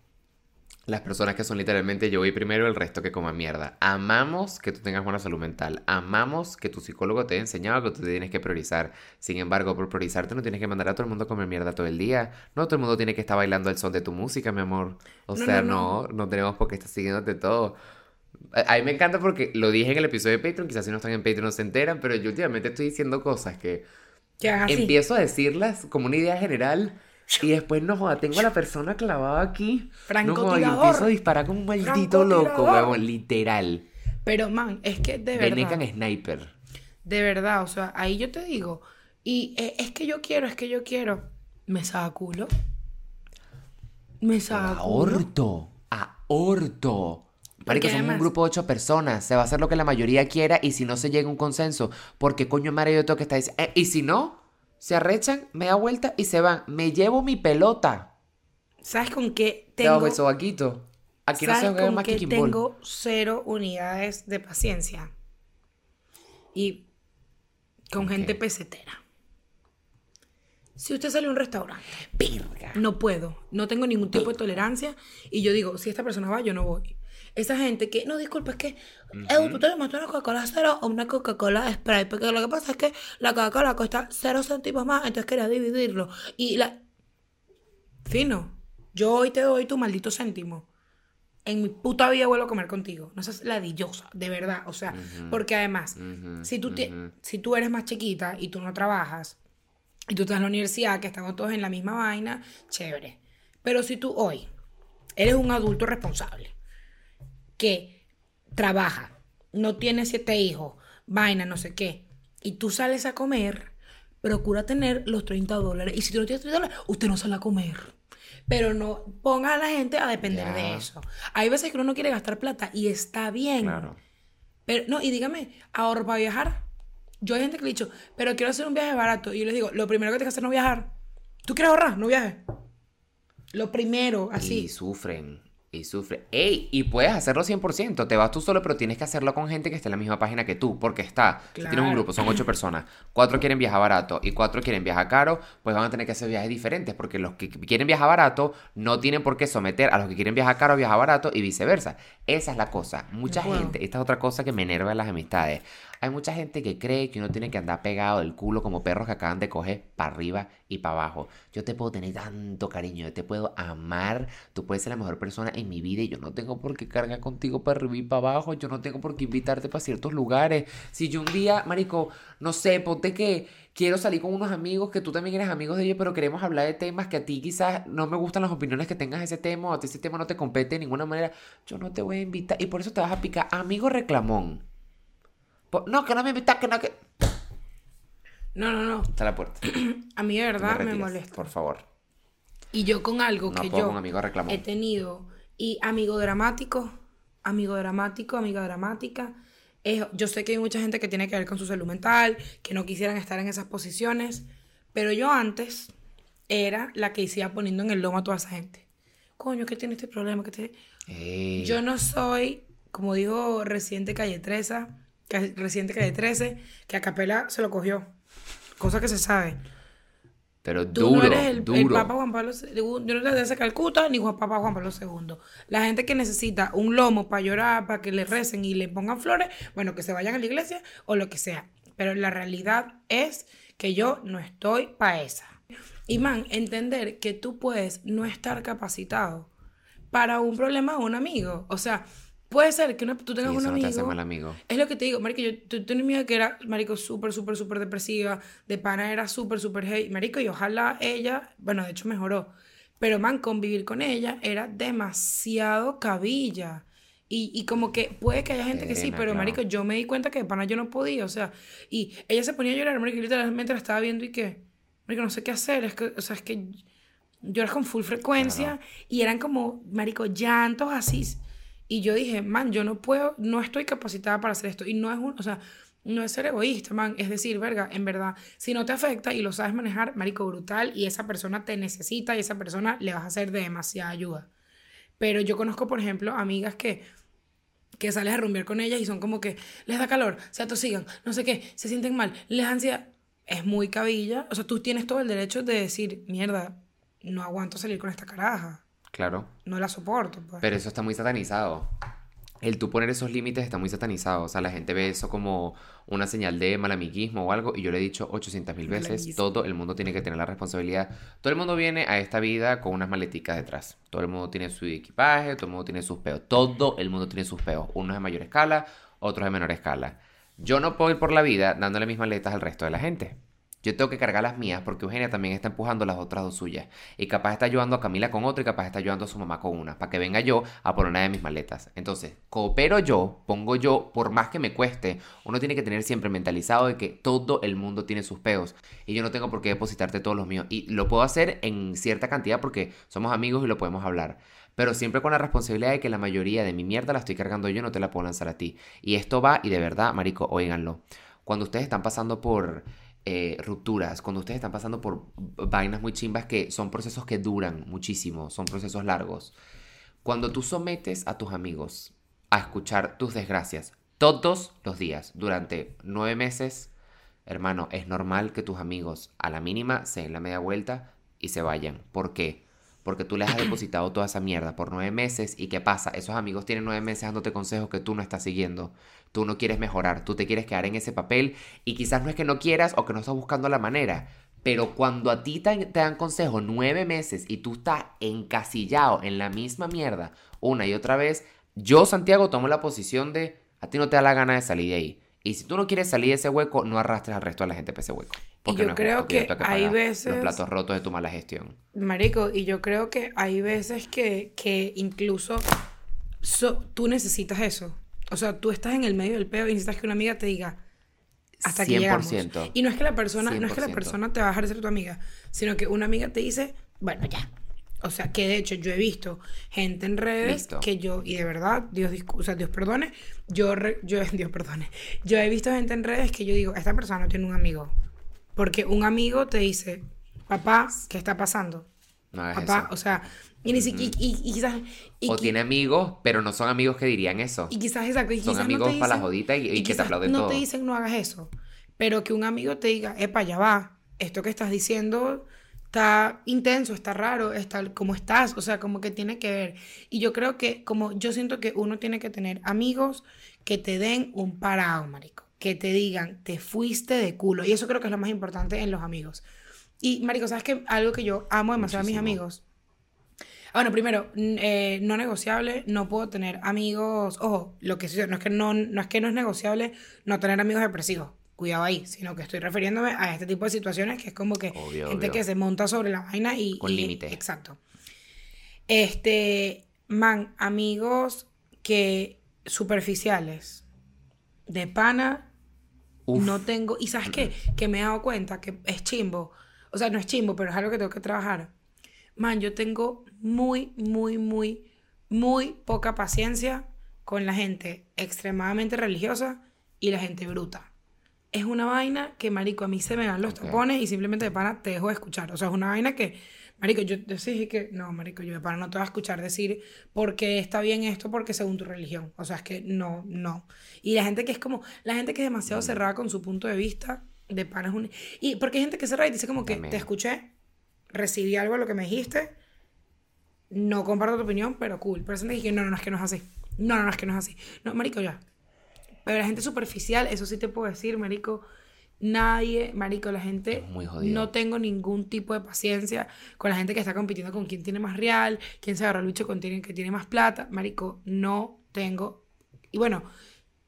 las personas que son literalmente yo voy primero, el resto que coma mierda. Amamos que tú tengas buena salud mental. Amamos que tu psicólogo te haya enseñado que tú te tienes que priorizar. Sin embargo, por priorizarte no tienes que mandar a todo el mundo a comer mierda todo el día. No todo el mundo tiene que estar bailando el son de tu música, mi amor. O No, sea, no, no, no, tenemos por qué estar siguiéndote todo. A mí me encanta porque lo dije en el episodio de Patreon, quizás si no están en Patreon no se enteran, pero yo últimamente estoy diciendo cosas que empiezo a decirlas como una idea general y después no joda, tengo a la persona clavada aquí. No joda, y empiezo a disparar como un maldito loco, huevón, literal. Pero, man, es que de verdad. Venecan Sniper. De verdad, o sea, ahí yo te digo. Y eh, es que yo quiero, es que yo quiero. Me saca culo. Me saca. Aorto. Aorto. Marico, somos un grupo de ocho personas. Se va a hacer lo que la mayoría quiera y si no se llega a un consenso, porque coño madre yo tengo que estar diciendo. "Eh, y si no, se arrechan, me da vuelta y se van. Me llevo mi pelota. ¿Sabes con qué tengo? del sobaquito. Aquí no se ¿Sabes juega con más ball. tengo cero unidades de paciencia? Y con gente pesetera. Si usted sale a un restaurante, no puedo, no tengo ningún tipo de tolerancia y yo digo, si esta persona va, yo no voy. Esa gente que, no, disculpa, es que, eh, tú te tomaste una Coca-Cola cero o una Coca-Cola Sprite, porque lo que pasa es que la Coca-Cola cuesta cero céntimos más, entonces quería dividirlo. Y la... Fino, yo hoy te doy tu maldito céntimo. En mi puta vida vuelvo a comer contigo. No seas ladillosa, de verdad. O sea, porque además, si, tú te- si tú eres más chiquita y tú no trabajas, y tú estás en la universidad, que estamos todos en la misma vaina, chévere. Pero si tú hoy eres un adulto responsable, que trabaja, no tiene siete hijos, vaina, no sé qué, y tú sales a comer, procura tener los 30 dólares. Y si tú no tienes 30 dólares, usted no sale a comer. Pero no ponga a la gente a depender de eso. Hay veces que uno no quiere gastar plata y está bien. Claro. Pero, no, y dígame, ahorro para viajar. Yo hay gente que le he dicho, pero quiero hacer un viaje barato. Y yo les digo, lo primero que tienes que hacer es no viajar. ¿Tú quieres ahorrar? No viajes. Lo primero, Y así. sufren. Y sufren. ¡Ey! Y puedes hacerlo 100%. Te vas tú solo, pero tienes que hacerlo con gente que esté en la misma página que tú. Porque está. Si tienes un grupo, son ocho personas. Cuatro quieren viajar barato y cuatro quieren viajar caro. Pues van a tener que hacer viajes diferentes. Porque los que quieren viajar barato no tienen por qué someter a los que quieren viajar caro a viajar barato y viceversa. Esa es la cosa. Mucha gente. Esta es otra cosa que me enerva en las amistades. Hay mucha gente que cree que uno tiene que andar pegado del culo como perros que acaban de coger para arriba y para abajo. Yo te puedo tener tanto cariño, yo te puedo amar, tú puedes ser la mejor persona en mi vida y yo no tengo por qué cargar contigo para arriba y para abajo, yo no tengo por qué invitarte para ciertos lugares. Si yo un día, marico, no sé, ponte que quiero salir con unos amigos que tú también eres amigos de ellos, pero queremos hablar de temas que a ti quizás no me gustan las opiniones que tengas de ese tema o a ti ese tema no te compete de ninguna manera, yo no te voy a invitar y por eso te vas a picar, amigo reclamón. No, que no me invitas, que no, que... No, no, no. Está la puerta. A mí de verdad me, molesta. Por favor. Y yo con algo No que yo un amigo he tenido. Y amigo dramático, amigo dramático, amiga dramática. es- yo sé que hay mucha gente que tiene que ver con su salud mental, que no quisieran estar en esas posiciones. Pero yo antes era la que hacía poniendo en el lomo a toda esa gente. Coño, que tiene este problema? que? Ey, Yo no soy, como dijo Residente Calle 13, que Residente Calle 13, que a Capela se lo cogió. Cosa que se sabe. pero Tú duro, no eres el, el duro. Papa Juan Pablo II. Yo no te de Calcuta ni Juan Papa Juan Pablo II. La gente que necesita un lomo para llorar, para que le recen y le pongan flores, bueno, que se vayan a la iglesia o lo que sea. Pero la realidad es que yo no estoy para esa. Y man, entender que tú puedes no estar capacitado para un problema de un amigo. O sea, puede ser que una- tú tengas Y un eso no amigo. te hace mal amigo. Es lo que te digo, marico, yo tu- tenía una amiga que era, marico, súper, súper, súper depresiva, de pana era súper, súper hey, marico, y ojalá ella, bueno, de hecho mejoró, pero man, convivir con ella era demasiado cabilla. Y, y como que puede que haya gente que sí, pero claro. marico, yo me di cuenta que de pana yo no podía, o sea, y ella se ponía a llorar, marico, y literalmente la estaba viendo y que, marico, no sé qué hacer, es que, o sea, es que lloras con full frecuencia y eran como, marico, llantos así. Y yo dije, man, yo no puedo, no estoy capacitada para hacer esto. Y no es un, o sea, no es ser egoísta, man. Es decir, verga, en verdad, si no te afecta y lo sabes manejar, marico, brutal, y esa persona te necesita y esa persona le vas a hacer de demasiada ayuda. Pero yo conozco, por ejemplo, amigas que que sales a rumbear con ellas y son como que les da calor, se atosigan, no sé qué, se sienten mal, les da ansiedad. Es muy cabilla. O sea, tú tienes todo el derecho de decir, mierda, no aguanto salir con esta caraja. Claro. No la soporto. Pues. Pero eso está muy satanizado. el tú poner esos límites está muy satanizado. O sea, la gente ve eso como una señal de malamiguismo o algo. Y yo le he dicho 800 mil veces, todo el mundo tiene que tener la responsabilidad. Todo el mundo viene a esta vida con unas maleticas detrás. Todo el mundo tiene su equipaje, todo el mundo tiene sus peos. Todo el mundo tiene sus peos. Unos de mayor escala, otros de menor escala. Yo no puedo ir por la vida dándole mis maletas al resto de la gente. Yo tengo que cargar las mías porque Eugenia también está empujando las otras dos suyas. Y capaz está ayudando a Camila con otra y capaz está ayudando a su mamá con una. Para que venga yo a por una de mis maletas. Entonces, coopero yo, pongo yo, por más que me cueste, uno tiene que tener siempre mentalizado de que todo el mundo tiene sus peos. Y yo no tengo por qué depositarte todos los míos. Y lo puedo hacer en cierta cantidad porque somos amigos y lo podemos hablar. Pero siempre con la responsabilidad de que la mayoría de mi mierda la estoy cargando yo, no te la puedo lanzar a ti. Y esto va, y de verdad, marico, óiganlo. Cuando ustedes están pasando por eh, rupturas, cuando ustedes están pasando por vainas muy chimbas que son procesos que duran muchísimo, son procesos largos. Cuando tú sometes a tus amigos a escuchar tus desgracias todos los días durante nueve meses, hermano, es normal que tus amigos a la mínima se den la media vuelta y se vayan. ¿Por qué? Porque tú les has depositado toda esa mierda por nueve meses y ¿qué pasa? Esos amigos tienen nueve meses dándote consejos que tú no estás siguiendo. Tú no quieres mejorar, tú te quieres quedar en ese papel y quizás no es que no quieras o que no estás buscando la manera. Pero cuando a ti te, te dan consejos nueve meses y tú estás encasillado en la misma mierda una y otra vez, yo, Santiago, tomo la posición de a ti no te da la gana de salir de ahí. Y si tú no quieres salir de ese hueco, no arrastres al resto de la gente para ese hueco. Porque yo no creo que hay veces- Los platos rotos de tu mala gestión. Marico, y yo creo que hay veces que, que incluso so- tú necesitas eso. O sea, tú estás en el medio del peo y necesitas que una amiga te diga hasta aquí llegamos. 100%. Y no es que la persona, no es que la 100%. persona te va a dejar de ser tu amiga, sino que una amiga te dice, bueno, ya. O sea, que de hecho yo he visto gente en redes Listo. que yo, y de verdad, Dios, o sea, Dios perdone, yo, re- yo, Dios perdone, yo he visto gente en redes que yo digo, esta persona no tiene un amigo. Porque un amigo te dice, papá, ¿qué está pasando? No hagas Papá, eso. o sea, y, ni siquiera, y, y- y quizás... o tiene amigos, pero no son amigos que dirían eso. y quizás, exacto, y Son quizás amigos no te para la jodita y- que te aplauden no todo. te dicen no hagas eso, pero que un amigo te diga, epa, ya va, esto que estás diciendo está intenso, está raro, está como estás, o sea, como que tiene que ver. Y yo creo que, como yo siento que uno tiene que tener amigos que te den un parado, marico, que te digan, te fuiste de culo. Y eso creo que es lo más importante en los amigos. Y, marico, ¿sabes qué? Algo que yo amo demasiado a mis amigos. Ah, Bueno, primero, eh, no negociable, no puedo tener amigos, ojo, lo que no es que no, no es que no es negociable no tener amigos depresivos, cuidado ahí, sino que estoy refiriéndome a este tipo de situaciones que es como que Obvio, gente obvio. que se monta sobre la vaina y... Con límite. Exacto. Este, man, amigos que superficiales, de pana, Uf. no tengo, y ¿sabes qué? Que me he dado cuenta que es chimbo, o sea, no es chimbo, pero es algo que tengo que trabajar. Man, yo tengo muy, muy, muy, muy poca paciencia con la gente extremadamente religiosa y la gente bruta. Es una vaina que, marico, a mí se me dan los tapones y simplemente de pana te dejo de escuchar. O sea, es una vaina que, marico, yo yo sí dije que, no, marico, yo de pana no te voy a escuchar decir porque está bien esto, porque según tu religión. O sea, es que no, no. Y la gente que es como, la gente que es demasiado cerrada con su punto de vista, de pana es un... Y porque hay gente que cerrada y dice como que, También. te escuché, recibí algo de lo que me dijiste, no comparto tu opinión, pero cool. Pero hay gente que dice, no, no, no, es que no es así. No, no, no, es que no es así. No, marico, ya. Pero la gente superficial, eso sí te puedo decir, marico. Nadie, marico, la gente muy jodido. no tengo ningún tipo de paciencia con la gente que está compitiendo con quién tiene más real, quién se agarra el bicho con quien que tiene más plata, marico, no tengo. Y bueno,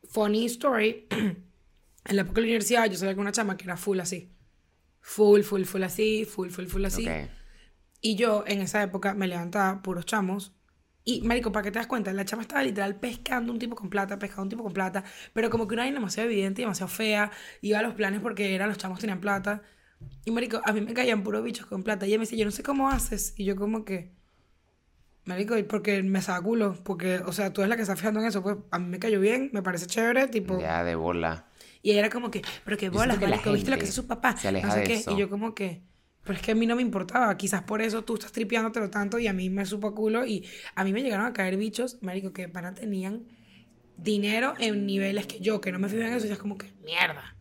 funny story, en la época de la universidad yo salía con una chama que era full así. Full, full, full así, full, full, full así. Y yo en esa época me levantaba puros chamos. Y, marico, para que te das cuenta, la chama estaba literal pescando un tipo con plata, pescando un tipo con plata, pero como que una vaina demasiado evidente y demasiado fea. Iba a los planes porque eran los chamos tenían plata. Y, marico, a mí me caían puros bichos con plata. Y ella me decía, yo no sé cómo haces. Y yo como que, marico, y porque me saca culo. Porque, o sea, tú eres la que está fijando en eso. Pues a mí me cayó bien, me parece chévere, tipo... Ya de bola. Y ella era como que, pero Yo bolas, siento que marico, ¿viste lo que hace su papá? se aleja no sé de qué. eso. Y yo como que, pero es que a mí no me importaba. Quizás por eso tú estás tripeándotelo tanto y a mí me supo culo. Y a mí me llegaron a caer bichos, marico, que para tenían dinero en niveles que yo, que no me fijo en eso, y es como que, mierda.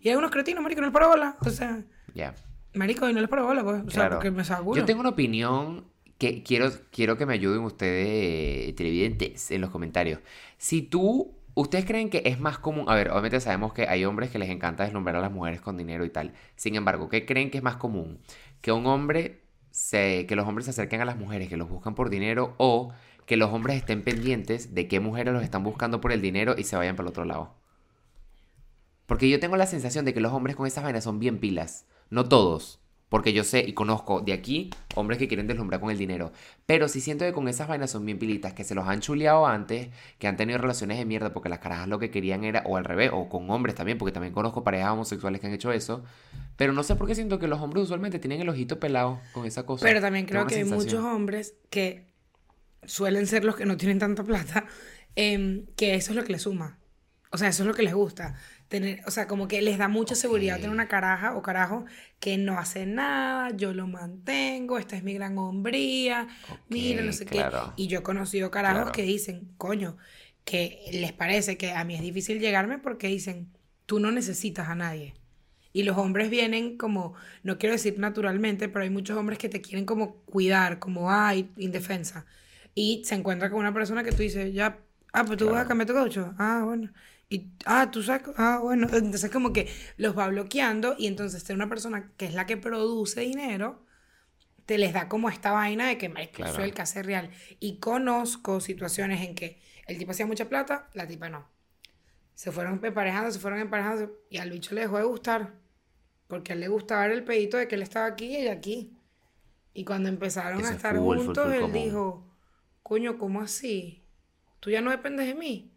Y hay unos cretinos, marico, no les paro bola. O sea, Ya. marico, y no les paro bola, pues. O sea, porque me saca culo. Yo tengo una opinión que quiero, quiero que me ayuden ustedes, televidentes, en los comentarios. Si tú, ustedes creen que es más común, a ver, obviamente sabemos que hay hombres que les encanta deslumbrar a las mujeres con dinero y tal. Sin embargo, ¿qué creen que es más común? Que un hombre se, que los hombres se acerquen a las mujeres que los buscan por dinero o que los hombres estén pendientes de qué mujeres los están buscando por el dinero y se vayan para el otro lado. Porque yo tengo la sensación de que los hombres con esas vainas son bien pilas. No todos. Porque yo sé y conozco de aquí hombres que quieren deslumbrar con el dinero. Pero sí siento que con esas vainas son bien pilitas, que se los han chuleado antes, que han tenido relaciones de mierda porque las carajas lo que querían era, o al revés, o con hombres también, porque también conozco parejas homosexuales que han hecho eso. Pero no sé por qué siento que los hombres usualmente tienen el ojito pelado con esa cosa. Pero también creo que hay muchos hombres que suelen ser los que no tienen tanta plata, em, que eso es lo que les suma. O sea, eso es lo que les gusta. Tener, o sea, como que les da mucha seguridad tener una caraja o carajo que no hace nada, yo lo mantengo, esta es mi gran hombría, mira, no sé claro. qué. Y yo he conocido carajos Claro. que dicen, coño, que les parece que a mí es difícil llegarme porque dicen, tú no necesitas a nadie. Y los hombres vienen como, no quiero decir naturalmente, pero hay muchos hombres que te quieren como cuidar, como, ay, indefensa. Y se encuentra con una persona que tú dices, ya, ah, pues tú vas a Claro. cambiar tu caucho. Ah, bueno. Y, ah, tú sacas, ah, bueno. Entonces como que los va bloqueando y entonces tener una persona que es la que produce dinero, te les da como esta vaina de que, yo Claro. el que hace real. Y conozco situaciones en que el tipo hacía mucha plata, la tipa no. Se fueron emparejando, se fueron emparejando y al bicho le dejó de gustar. Porque a él le gustaba el pedito de que él estaba aquí y ella aquí. Y cuando empezaron Eso a es estar juntos, él común. dijo, coño, ¿cómo así? Tú ya no dependes de mí.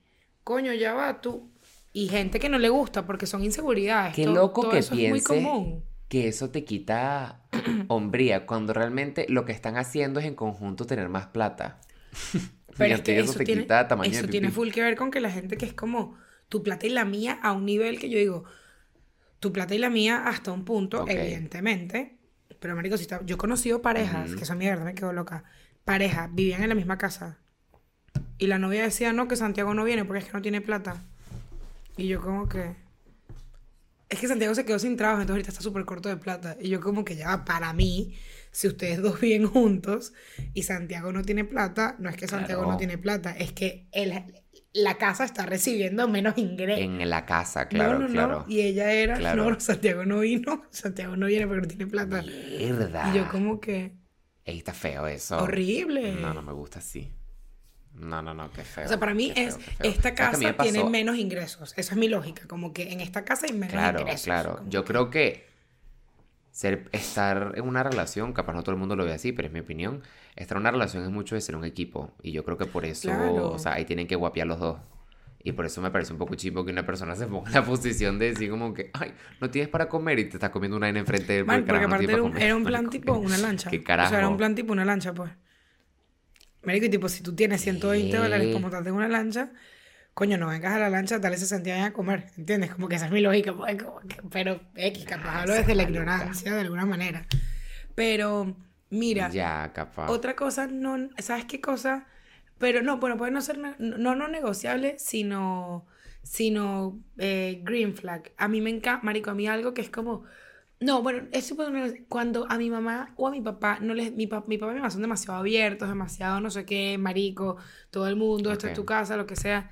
Coño, ya va tú. Y gente que no le gusta porque son inseguridades. Qué Todo- loco todo que eso es muy piense común. que eso te quita hombría cuando realmente lo que están haciendo es en conjunto tener más plata. Pero es que eso, eso, te tiene, quita tamaño eso de tiene full que ver con que la gente que es como tu plata y la mía a un nivel que yo digo, tu plata y la mía hasta un punto, evidentemente. Pero, marico, si está- yo he conocido parejas, que son mierda, me quedo loca. Parejas, vivían en la misma casa. Y la novia decía, no, que Santiago no viene porque es que no tiene plata. Y yo como que... Es que Santiago se quedó sin trabajo, entonces ahorita está súper corto de plata. Y yo como que ya, para mí, si ustedes dos viven juntos y Santiago no tiene plata, no es que Santiago Claro. no tiene plata, es que él, la casa está recibiendo menos ingresos. En la casa, claro, no, no, claro. no. Y ella era, Claro. no, Santiago no vino, Santiago no viene porque no tiene plata. Mierda. Y yo como que, está feo eso. horrible. No, no me gusta así. No, no, no, qué feo. O sea, para mí es, feo, esta ¿Sabes que a mí me casa tiene menos ingresos. Esa es mi lógica, como que en esta casa hay menos Claro, ingresos. claro. como Yo que- creo que ser, estar en una relación, capaz no todo el mundo lo ve así, pero es mi opinión, estar en una relación es mucho de ser un equipo. Y yo creo que por eso, Claro. o sea, ahí tienen que guapear los dos. Y por eso me parece un poco chivo que una persona se ponga en la posición de decir como que, ay, no tienes para comer y te estás comiendo una vaina enfrente de él Man, porque no aparte tiene era un, era un plan tipo ¿qué- una lancha. ¿Qué O carajo? sea, era un plan tipo una lancha, pues. Marico, y tipo, si tú tienes 120 dólares ¿Qué? para montarte en una lancha, coño, no vengas a la lancha, dale 60 años a comer, ¿entiendes? Como que esa es mi lógica, pues, pero X, capaz hablo desde la maluca. ignorancia de alguna manera. Pero, mira, Ya, capaz. otra cosa, no, ¿sabes qué cosa? Pero no, bueno, puede no ser, ne- no, no negociable, sino, sino eh, green flag. A mí me encanta, marico, a mí algo que es como, no, bueno, eso puede negoci- cuando a mi mamá o a mi papá, no les, mi, pa- mi papá y mi mamá son demasiado abiertos, demasiado no sé qué, marico, todo el mundo, esto es tu casa, lo que sea.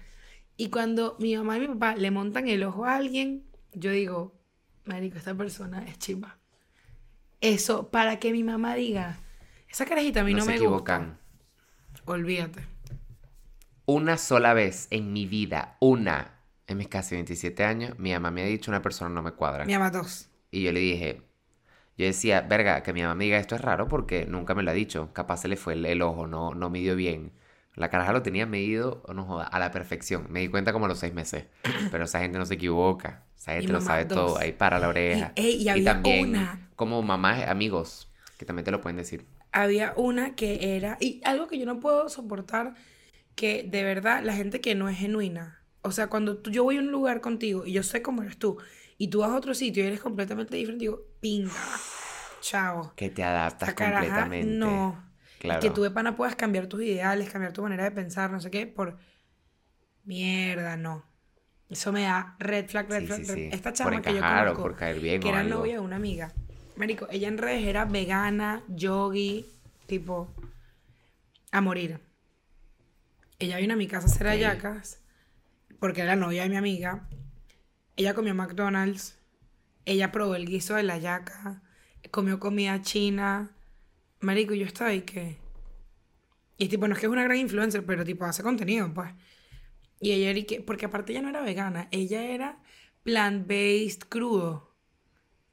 Y cuando mi mamá y mi papá le montan el ojo a alguien, yo digo, marico, esta persona es chimba. Eso, para que mi mamá diga, esa carajita a mí no no, se me equivocan. gusta. Olvídate. Una sola vez en mi vida, una, en mis casi 27 años, mi mamá me ha dicho una persona no me cuadra. Mi mamá dos. Y yo le dije, yo decía, verga, que mi mamá me diga esto es raro porque nunca me lo ha dicho. Capaz se le fue el, el ojo, no, no midió bien. La caraja lo tenía medido, no joda, a la perfección. Me di cuenta como a los seis meses. Pero esa gente no se equivoca. Esa gente lo sabe todo. dos. Ahí para la oreja. Y- ey, y había también una. como mamás, amigos, que también te lo pueden decir. Había una que era, y algo que yo no puedo soportar, que de verdad la gente que no es genuina. O sea, cuando tú- yo voy a un lugar contigo y yo sé cómo eres tú, y tú vas a otro sitio y eres completamente diferente, digo, pinga, chao. Que te adaptas caraja, completamente. no. Claro. Que tú de pana puedas cambiar tus ideales, cambiar tu manera de pensar, no sé qué, por mierda, no. Eso me da red flag, red Sí, flag. sí, red- sí. Esta chama que yo conozco, por caer bien que era algo. novia de una amiga. Marico, ella en redes era vegana, yogi, tipo, a morir. Ella vino a mi casa a hacer Ok. hallacas, porque era la novia de mi amiga. Ella comió McDonald's, ella probó el guiso de la hallaca, comió comida china. Marico, yo estaba ahí que... Y tipo, no es que es una gran influencer, pero tipo hace contenido, pues. Y ella era y que... Porque aparte ella no era vegana, ella era plant-based crudo.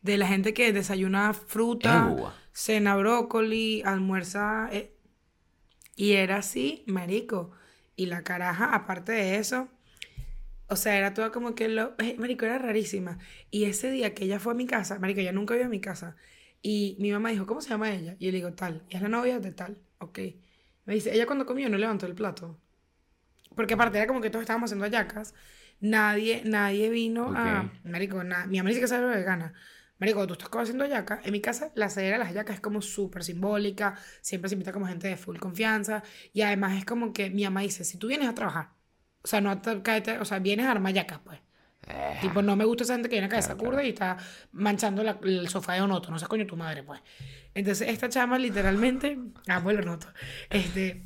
De la gente que desayuna fruta, cena brócoli, almuerza... eh, y era así, marico. Y la caraja, aparte de eso, o sea, era todo como que lo... eh, marico, era rarísima. Y ese día que ella fue a mi casa, marico, ella nunca iba a mi casa. Y mi mamá dijo, ¿cómo se llama ella? Y yo le digo, tal. Y es la novia de tal. Ok. Me dice, ella cuando comió no levantó el plato. Porque aparte era como que todos estábamos haciendo hallacas. Nadie, nadie vino a... Ok. Marico, na- mi mamá dice que sabe vegana. Marico, tú estás haciendo hallacas, en mi casa la cera de las hallacas es como súper simbólica. Siempre se invita como gente de full confianza. Y además es como que mi mamá dice, si tú vienes a trabajar, o sea, no te- cáete- o sea, vienes a armar hallacas, pues. Eh, Tipo, no me gusta esa gente que viene a cabeza Claro, curda claro. y está manchando la- el sofá de Onoto. No seas coño tu madre, pues. Entonces, esta chama literalmente... Ah, pues lo noto. Este...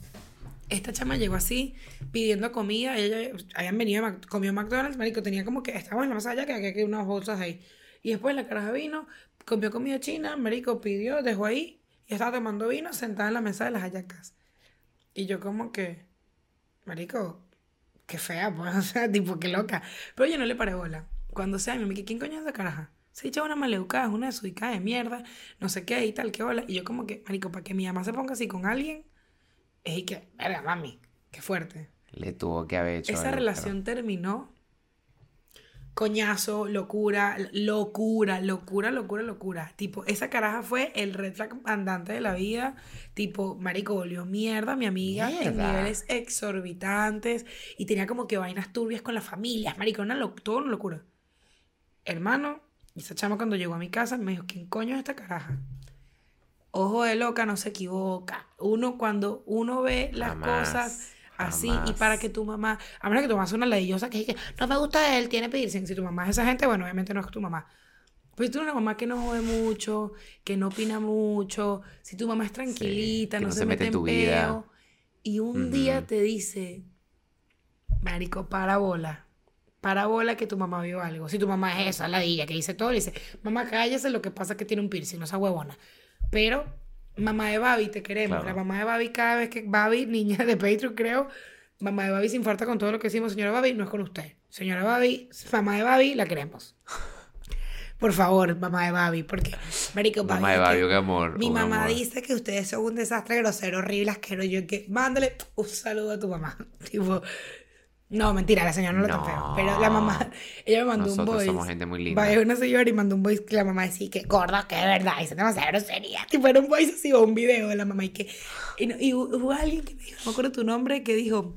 Esta chama llegó así, pidiendo comida. Ella habían venido, comió McDonald's, marico. Tenía como que... Estábamos en la mesa allá, que había unas bolsas ahí. Y después la caraja vino, comió comida china, marico, pidió, dejó ahí. Y estaba tomando vino sentada en la mesa de las hallacas. Y yo como que... Marico, qué fea, pues, o sea, tipo, qué loca. Pero yo no le paré bola. Cuando sea, me dije, ¿quién coño es esa caraja? Se echa una maleducada, es una desubicada de mierda, no sé qué y tal, qué bola. Y yo como que, marico, para que mi mamá se ponga así con alguien, es que, verga, mami, qué fuerte. le tuvo que haber hecho Esa algo, relación terminó. Coñazo, locura, locura, locura, locura, locura. Tipo, esa caraja fue el red flag andante de la vida. Tipo, marico, volvió mierda mi amiga en niveles exorbitantes. Y tenía como que vainas turbias con las familias, marico, una lo- todo una locura. Hermano, esa chama cuando llegó a mi casa me dijo, ¿quién coño es esta caraja? Ojo de loca no se equivoca. Uno cuando uno ve las Jamás, cosas así y para que tu mamá, a menos que tu mamá sea una ladillosa que dice que no me gusta él, tiene piercing. Si tu mamá es esa gente, bueno, obviamente no es tu mamá. Pues si tú eres una mamá que no jode mucho, que no opina mucho, si tu mamá es tranquilita, no, no se, mete en tu vida. peo, y un día te dice, marico, para bola, para bola que tu mamá vio algo. Si tu mamá es esa ladilla que dice todo, le dice, mamá, cállese, lo que pasa es que tiene un piercing, no esa huevona. Pero, mamá de Babi, te queremos. Claro. La mamá de Babi, cada vez que Babi, niña de Patreon, creo, mamá de Babi se infarta con todo lo que decimos, señora Babi, no es con usted. Señora Babi, mamá de Babi, la queremos. Por favor, mamá de Babi, porque, marico, Babi, Mamá de Babio, qué amor. mi un mamá amor. dice que ustedes son un desastre grosero, horrible, asqueroso. Yo que, mándale un saludo a tu mamá. tipo, no, mentira, la señora no lo tan feo. Pero la mamá, ella me mandó un Nosotros voice. somos gente muy linda. Vaya una señora y mandó un voice que la mamá decía que gorda, que de verdad, dice demasiada grosería. Tipo, era un voice así o un video de la mamá y que. Y, no- y hubo alguien que me dijo, no me acuerdo tu nombre, que dijo.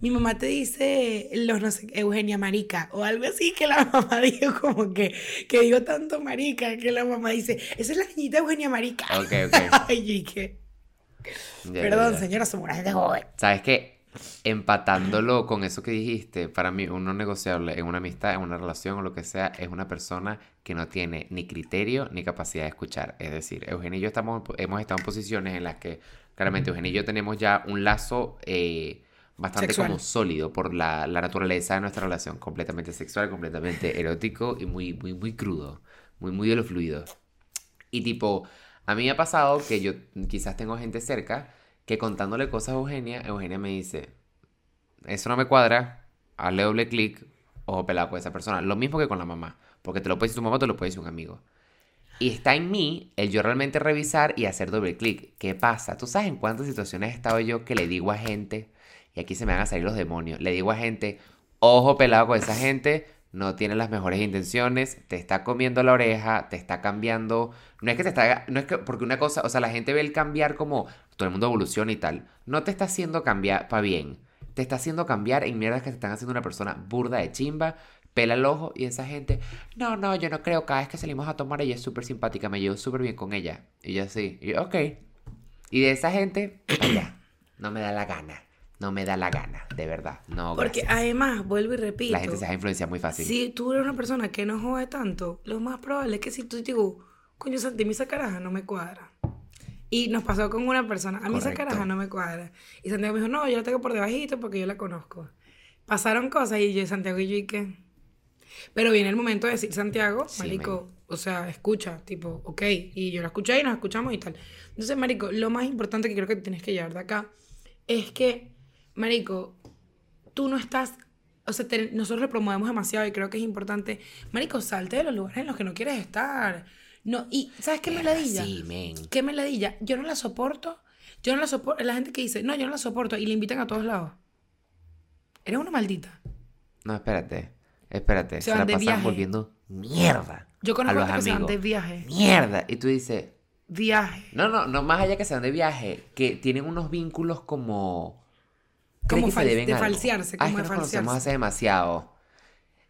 Mi mamá te dice los no sé, Eugenia Marica o algo así que la mamá dijo como que que digo tanto marica que la mamá dice, esa es la niñita Eugenia Marica. Ok, ok. Ay, y que, Ya, ya, perdón, ya. señora, somos una gente joven. ¿Sabes qué? Empatándolo con eso que dijiste, para mí uno negociable en una amistad, en una relación o lo que sea, es una persona que no tiene ni criterio ni capacidad de escuchar. Es decir, Eugenio y yo estamos, hemos estado en posiciones en las que claramente Eugenio y yo tenemos ya un lazo eh, bastante Sexual. como sólido por la, la naturaleza de nuestra relación, completamente sexual, completamente erótico y muy, muy, muy crudo, muy, muy de lo fluido. Y tipo, a mí me ha pasado que yo quizás tengo gente cerca que contándole cosas a Eugenia, Eugenia me dice, eso no me cuadra, hazle doble clic, ojo pelado con esa persona. Lo mismo que con la mamá, porque te lo puede decir tu mamá, te lo puede decir un amigo. Y está en mí el yo realmente revisar y hacer doble clic. ¿Qué pasa? ¿Tú sabes en cuántas situaciones he estado yo que le digo a gente, y aquí se me van a salir los demonios, le digo a gente, ojo pelado con esa gente, no tiene las mejores intenciones, te está comiendo la oreja, te está cambiando. No es que te está. No es que. Porque una cosa. O sea, la gente ve el cambiar como. Todo el mundo evoluciona y tal. No te está haciendo cambiar para bien. Te está haciendo cambiar en mierdas que te están haciendo una persona burda de chimba. Pela el ojo y esa gente. No, no, yo no creo. Cada vez que salimos a tomar, ella es súper simpática. Me llevo súper bien con ella. Y yo así. Y yo, ok. Y de esa gente. Allá. No me da la gana. No me da la gana. De verdad. No. Porque gracias. además, vuelvo y repito. La gente se deja influenciar muy fácil. Si tú eres una persona que no jode tanto, lo más probable es que si tú digo, coño, Santi, mi esa caraja no me cuadra. Y nos pasó con una persona. A mí esa Correcto. caraja no me cuadra. Y Santiago me dijo, no, yo la tengo por debajito porque yo la conozco. Pasaron cosas y yo, Santiago y yo, ¿y qué? Pero viene el momento de decir, Santiago, Sí, marico, o sea, escucha, tipo, ok. Y yo la escuché y nos escuchamos y tal. Entonces, marico, lo más importante que creo que tienes que llevar de acá es que, marico, tú no estás... O sea, te- nosotros lo promovemos demasiado y creo que es importante. Marico, salte de los lugares en los que no quieres estar. No, y ¿sabes qué me la Sí, men. ¿Qué me ladilla? Yo no la soporto. Yo no la soporto. La gente que dice, no, yo no la soporto y le invitan a todos lados. Eres una maldita. No, espérate. Espérate. Se Se, van la de pasan viaje. volviendo mierda. Yo a conozco los se van amigos. de viaje. Mierda. Y tú dices, Viaje. no, no, no más allá que se van de viaje, que tienen unos vínculos como... Como que se deben de falsearse, Ah, es como que de nos conocemos hace demasiado.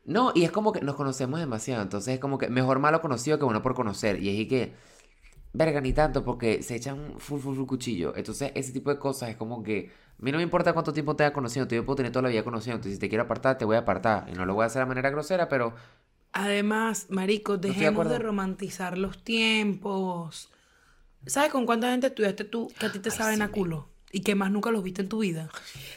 No, y es como que nos conocemos demasiado, entonces es como que mejor malo conocido que bueno por conocer. Y es y que, verga, ni tanto, porque se echan full, full, full cuchillo. Entonces, ese tipo de cosas es como que, a mí no me importa cuánto tiempo te haya conocido, yo puedo tener toda la vida conocido. Entonces, si te quiero apartar, te voy a apartar. Y no lo voy a hacer de manera grosera, pero Además, marico, de dejemos de, romantizar los tiempos. ¿Sabes con cuánta gente estudiaste tú que a ti te Ay, saben sí, a culo? Y que más nunca los viste en tu vida.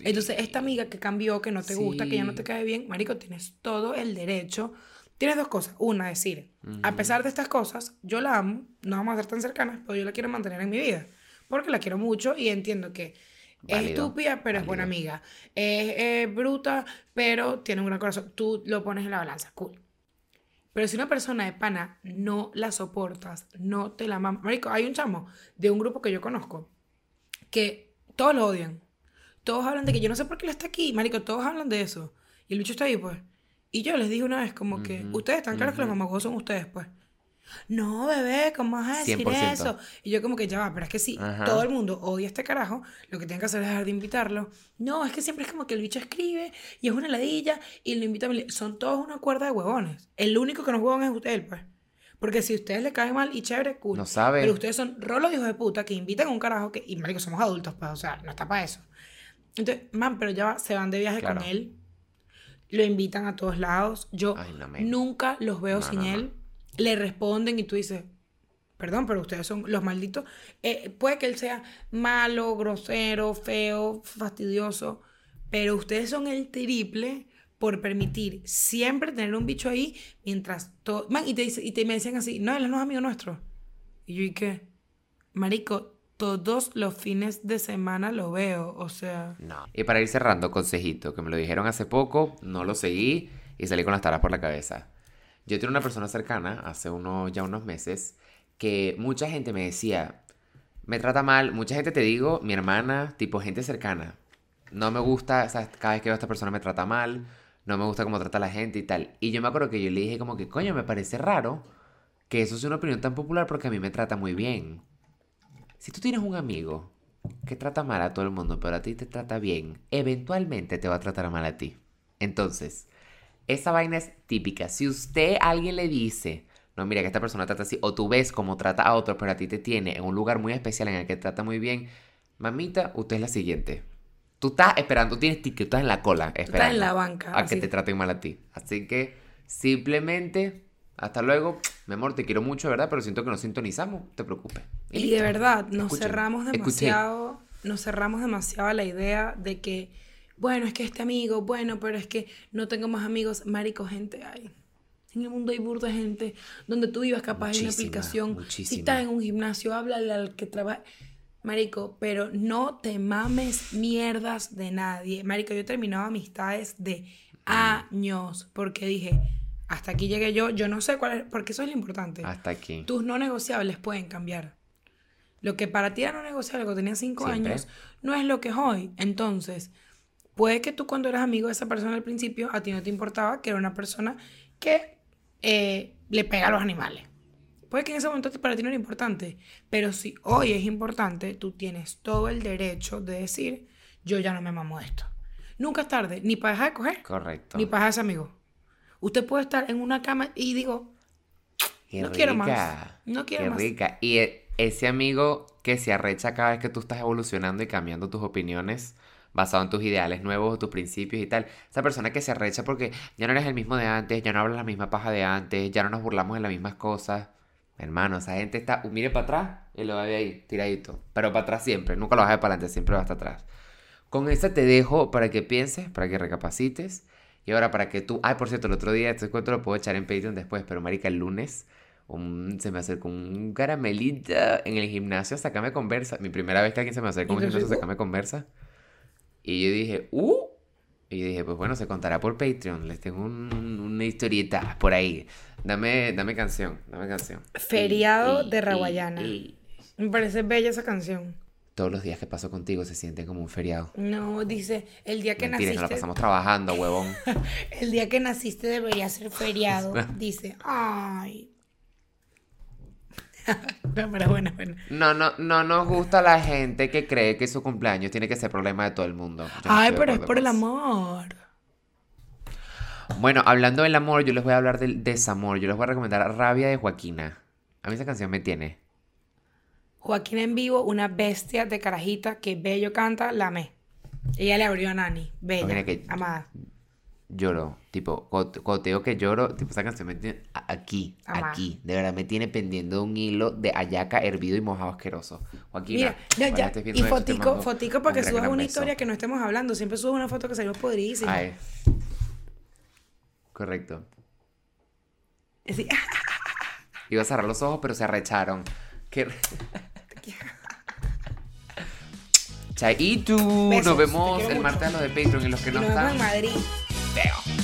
Entonces, esta amiga que cambió, que no te gusta, que ya no Sí. te cae bien, marico, tienes todo el derecho. Tienes dos cosas. Una, decir, a pesar de estas cosas, yo la amo, no vamos a ser tan cercanas, pero yo la quiero mantener en mi vida. Porque la quiero mucho y entiendo que es Válido, estúpida, pero es buena amiga. Es eh, bruta, pero tiene un gran corazón. Tú lo pones en la balanza. Cool. Pero si una persona de pana no la soportas, no te la mamas. Marico, hay un chamo de un grupo que yo conozco que todos lo odian. Todos hablan de que yo no sé por qué él está aquí. Marico, todos hablan de eso. Y el bicho está ahí, pues. Y yo les dije una vez como que, ustedes están claros que los mamagos son ustedes, pues. No, bebé, ¿cómo vas a decir 100%. eso? Y yo como que ya va, pero es que si Ajá. todo el mundo odia a este carajo, lo que tienen que hacer es dejar de invitarlo. No, es que siempre es como que el bicho escribe y es una ladilla y lo invita a mi- Son todos una cuerda de huevones. El único que no es huevón es usted, pues. Porque si a ustedes le cae mal y chévere, cool. No sabe. Pero ustedes son rolos hijos de puta que invitan a un carajo que... Y marico, somos adultos, pues, o sea, no está para eso. Entonces, man, pero ya va, se van de viaje Claro. con él. Lo invitan a todos lados. Yo Ay, no, men. nunca los veo No, sin no. él. Le responden y tú dices, perdón, pero ustedes son los malditos. Eh, puede que él sea malo, grosero, feo, fastidioso, pero ustedes son el triple por permitir siempre tener un bicho ahí mientras todo... Man, y te, dice- y te me decían así, no, él no es amigo nuestro. Y yo, ¿y qué? Marico, todos los fines de semana lo veo, o sea... no. Y para ir cerrando, consejito, que me lo dijeron hace poco, no lo seguí y salí con las taras por la cabeza. Yo tengo una persona cercana, hace unos, ya unos meses, que mucha gente me decía, me trata mal, mucha gente te digo, mi hermana, tipo gente cercana. No me gusta, o sea, cada vez que veo a esta persona me trata mal, no me gusta cómo trata a la gente y tal. Y yo me acuerdo que yo le dije como que, coño, me parece raro que eso sea una opinión tan popular porque a mí me trata muy bien. Si tú tienes un amigo que trata mal a todo el mundo, pero a ti te trata bien, eventualmente te va a tratar mal a ti. Entonces, esa vaina es típica. Si usted a alguien le dice, no, mira que esta persona trata así, o tú ves cómo trata a otro, pero a ti te tiene en un lugar muy especial en el que trata muy bien, mamita, usted es la siguiente. Tú estás esperando, tú tienes ticket, estás en la cola esperando Estás en la banca. a que así. te traten mal a ti. Así que simplemente, hasta luego, mi amor, te quiero mucho, ¿verdad? Pero siento que nos sintonizamos, te preocupes. Y de verdad, nos cerramos escuché. demasiado, nos cerramos demasiado a la idea de que, bueno, es que este amigo, bueno, pero es que no tengo más amigos, marico, gente hay. En el mundo hay burda de gente donde tú ibas capaz de una Muchísima, aplicación. Si muchísima. estás en un gimnasio, háblale al que trabaja. Marico, pero no te mames mierdas de nadie. Marico, yo he terminado amistades de años porque dije, hasta aquí llegué yo, yo no sé cuál es, porque eso es lo importante. Hasta aquí. Tus no negociables pueden cambiar. Lo que para ti era no negociable cuando tenías cinco Siempre. años no es lo que es hoy. Entonces, puede que tú cuando eras amigo de esa persona al principio, a ti no te importaba que era una persona que eh, le pega a los animales. Puede que en ese momento para ti no era importante, pero si hoy es importante, tú tienes todo el derecho de decir, yo ya no me mamo esto. Nunca es tarde, ni para dejar de coger, Correcto. ni para dejar de amigo. Usted puede estar en una cama y digo, Qué no quiero más. No quiero Qué más. rica. Y e- ese amigo que se arrecha cada vez que tú estás evolucionando y cambiando tus opiniones basado en tus ideales nuevos, tus principios y tal. Esa persona que se arrecha porque ya no eres el mismo de antes, ya no hablas la misma paja de antes, ya no nos burlamos de las mismas cosas. Hermano, esa gente está, mire para atrás Y lo va a ver ahí, tiradito. Pero para atrás siempre, nunca lo vas a ver para adelante, siempre va hasta atrás. Con esta te dejo para que pienses, para que recapacites. Y ahora para que tú... Ay, por cierto, el otro día, este cuento lo puedo echar en Patreon después, pero marica, el lunes un- se me acercó un caramelito en el gimnasio a sacarme conversa. Mi primera vez que alguien se me acercó a un ¿Y te gimnasio sacarme conversa. Y yo dije, ¡uh! Y yo dije, pues bueno, se contará por Patreon. Les tengo un- un- una historieta por ahí. Dame, dame canción, dame canción. Feriado Y- de Raguayana. y- Me parece bella esa canción. Todos los días que paso contigo se sienten como un feriado. No, dice, el día que Mentira, nos la naciste, pasamos trabajando, huevón. el día que naciste debería ser feriado. Dice, ay. no, pero bueno, bueno. No, no, no nos gusta la gente que cree que su cumpleaños tiene que ser problema de todo el mundo. Yo Ay, pero es por el amor. Bueno, hablando del amor, yo les voy a hablar del desamor. Yo les voy a recomendar Rabia de Joaquina. A mí esa canción me tiene. Joaquín en vivo, una bestia de carajita que bello canta, la amé. Ella le abrió a Nani, bella, que- amada. Lloro, tipo, cuando te digo que lloro, tipo, esa canción me tiene aquí, Amá. aquí. De verdad, me tiene pendiendo un hilo de ayaca hervido y mojado asqueroso. Joaquina, Mira, no, ya, y viendo esto, te fotico, fotico para que un subas una beso. historia que no estemos hablando. Siempre subes una foto que salimos podridísima. Ay. Correcto. Así, Iba a cerrar los ojos, pero se arrecharon. Qué... Chaitu. Nos vemos el martes a los de Patreon y los que y no nos vemos en están. Madrid. Veo.